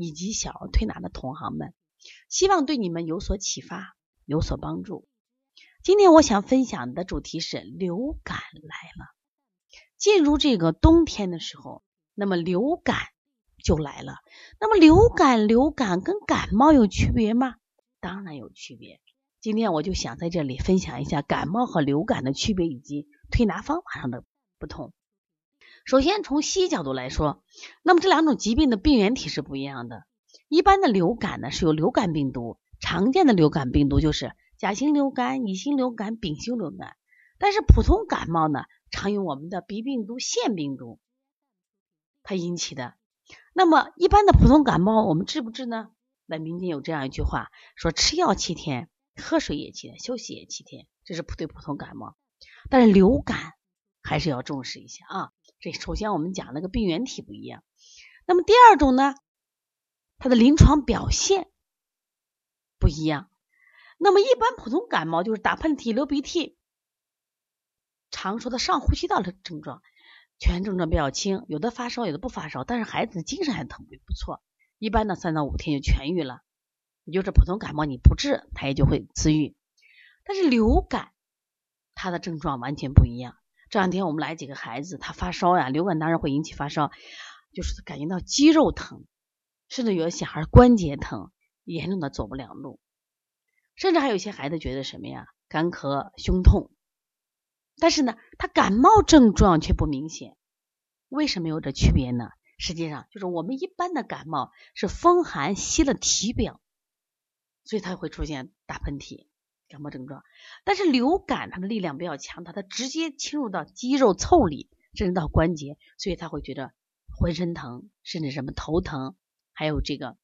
以及小儿推拿的同行们，希望对你们有所启发，有所帮助。今天我想分享的主题是流感来了。进入这个冬天的时候，那么流感就来了。那么流感，流感跟感冒有区别吗？当然有区别。今天我就想在这里分享一下感冒和流感的区别以及推拿方法上的不同。首先，从西医角度来说，那么这两种疾病的病原体是不一样的。一般的流感呢是由流感病毒，常见的流感病毒就是甲型流感、乙型流感、丙型流感。但是普通感冒呢，常有我们的鼻病毒、腺病毒它引起的。那么一般的普通感冒我们治不治呢？那民间有这样一句话说：吃药七天，喝水也七天，休息也七天，这是对普通感冒。但是流感还是要重视一下啊。这首先我们讲那个病原体不一样，那么第二种呢，它的临床表现不一样。那么一般普通感冒就是打喷嚏、流鼻涕，常说的上呼吸道的症状，全症状比较轻，有的发烧，有的不发烧，但是孩子精神还特别不错，一般呢三到五天就痊愈了。也就是普通感冒你不治，它也就会自愈。但是流感它的症状完全不一样。这两天我们来几个孩子，他发烧呀，流感当然会引起发烧，就是感觉到肌肉疼，甚至有的小孩关节疼，严重的走不了路，甚至还有一些孩子觉得什么呀，干咳、胸痛，但是呢，他感冒症状却不明显，为什么有这区别呢？实际上就是我们一般的感冒是风寒吸了体表，所以它会出现打喷嚏。感冒症状，但是流感它的力量比较强，它它直接侵入到肌肉腠理，甚至到关节，所以他会觉得浑身疼，甚至什么头疼，还有这个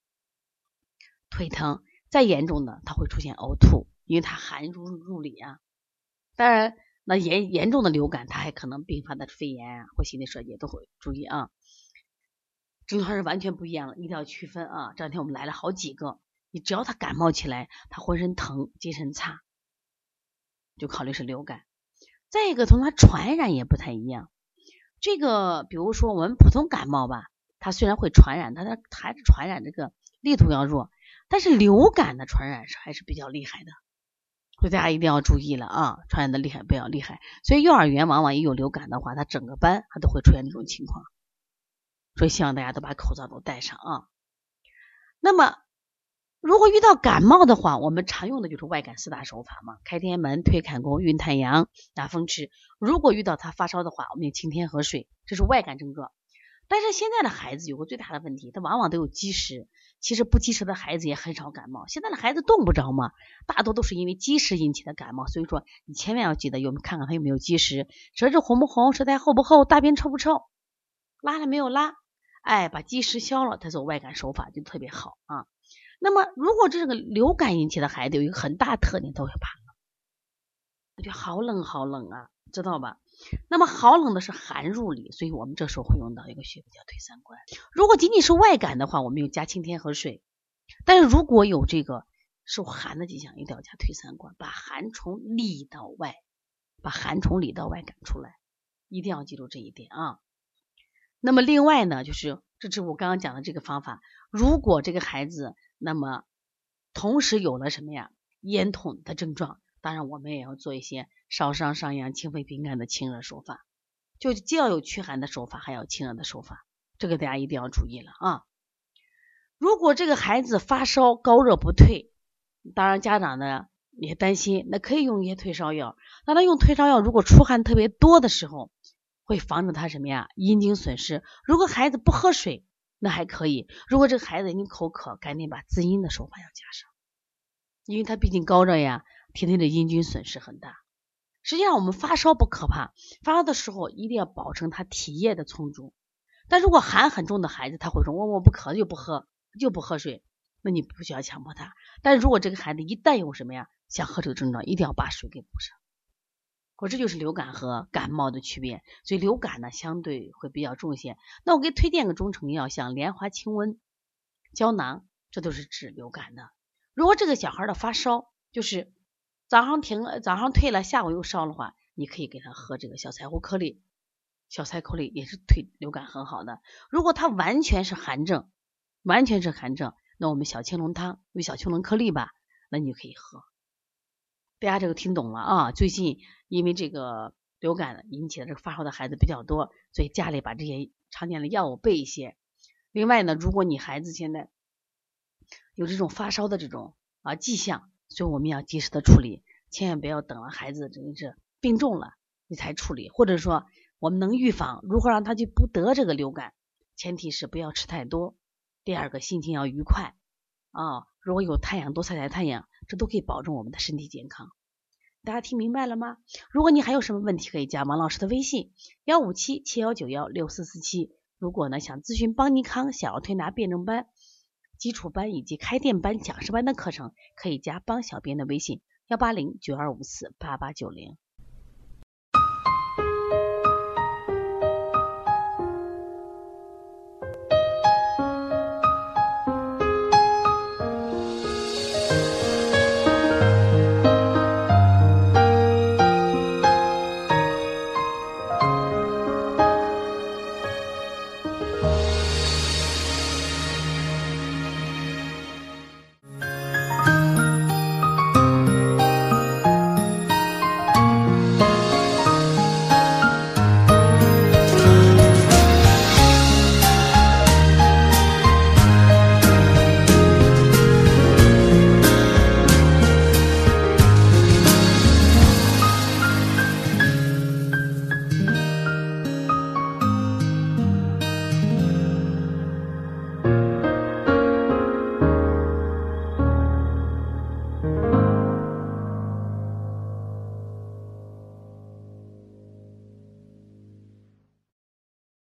腿疼。再严重的，他会出现呕吐，因为它寒入入里啊。当然，那严严重的流感，它还可能并发的肺炎啊或心内衰竭都会注意啊。症状是完全不一样的，一定要区分啊。这两天我们来了好几个。你只要他感冒起来，他浑身疼、精神差，就考虑是流感。再一个，从他传染也不太一样。这个，比如说我们普通感冒吧，它虽然会传染，但它还是传染这个力度要弱。但是流感的传染是还是比较厉害的，所以大家一定要注意了啊，传染的厉害比较厉害。所以幼儿园往往一有流感的话，他整个班他都会出现这种情况。所以希望大家都把口罩都戴上啊。那么。如果遇到感冒的话，我们常用的就是外感四大手法嘛，开天门、推坎宫、运太阳、拿风池。如果遇到他发烧的话，我们清天河水，这是外感症状。但是现在的孩子有个最大的问题，他往往都有积食。其实不积食的孩子也很少感冒。现在的孩子冻不着嘛，大多都是因为积食引起的感冒。所以说，你千万要记得有看看他有没有积食，舌质红不红，舌苔厚不厚，大便臭不臭，拉了没有拉？哎，把积食消了，他做外感手法就特别好啊。那么，如果这个流感引起的孩子有一个很大特点，都会怕冷，他就好冷好冷啊，知道吧？那么好冷的是寒入里，所以我们这时候会用到一个穴位叫推三关。如果仅仅是外感的话，我们用加清天河水。但是如果有这个受寒的迹象，一定要加推三关，把寒从里到外，把寒从里到外赶出来，一定要记住这一点啊。那么另外呢，就是这是我刚刚讲的这个方法，如果这个孩子。那么，同时有了什么呀？咽痛的症状，当然我们也要做一些烧伤伤阳、清肺平肝的清热手法。就既要有驱寒的手法，还要清热的手法，这个大家一定要注意了啊！如果这个孩子发烧高热不退，当然家长呢也担心，那可以用一些退烧药。那他用退烧药，如果出汗特别多的时候，会防止他什么呀？阴经损失。如果孩子不喝水。那还可以，如果这个孩子你口渴，赶紧把滋阴的手法要加上，因为他毕竟高热呀，体内的阴菌损失很大。实际上我们发烧不可怕，发烧的时候一定要保证他体液的充足。但如果寒很重的孩子，他会说我我不渴就不喝就不喝水，那你不需要强迫他。但如果这个孩子一旦有什么呀，想喝这个症状，一定要把水给补上。我这就是流感和感冒的区别，所以流感呢相对会比较重一些。那我给推荐个中成药，像莲花清瘟胶囊，这都是治流感的。如果这个小孩的发烧就是早上停了，早上退了，下午又烧的话，你可以给他喝这个小柴胡颗粒，小柴颗粒也是退流感很好的。如果他完全是寒症，完全是寒症，那我们小青龙汤有小青龙颗粒吧，那你就可以喝。大家这个听懂了啊？最近因为这个流感引起的这个发烧的孩子比较多，所以家里把这些常见的药物备一些。另外呢，如果你孩子现在有这种发烧的这种啊迹象，所以我们要及时的处理，千万不要等了孩子真的是病重了你才处理，或者说我们能预防如何让他就不得这个流感，前提是不要吃太多，第二个心情要愉快啊，如果有太阳多晒晒太阳。这都可以保证我们的身体健康，大家听明白了吗？如果你还有什么问题，可以加王老师的微信幺五七七幺九幺六四四七。如果呢想咨询邦尼康想要推拿辩证班、基础班以及开店班、讲师班的课程，可以加邦小编的微信幺八零九二五四八八九零。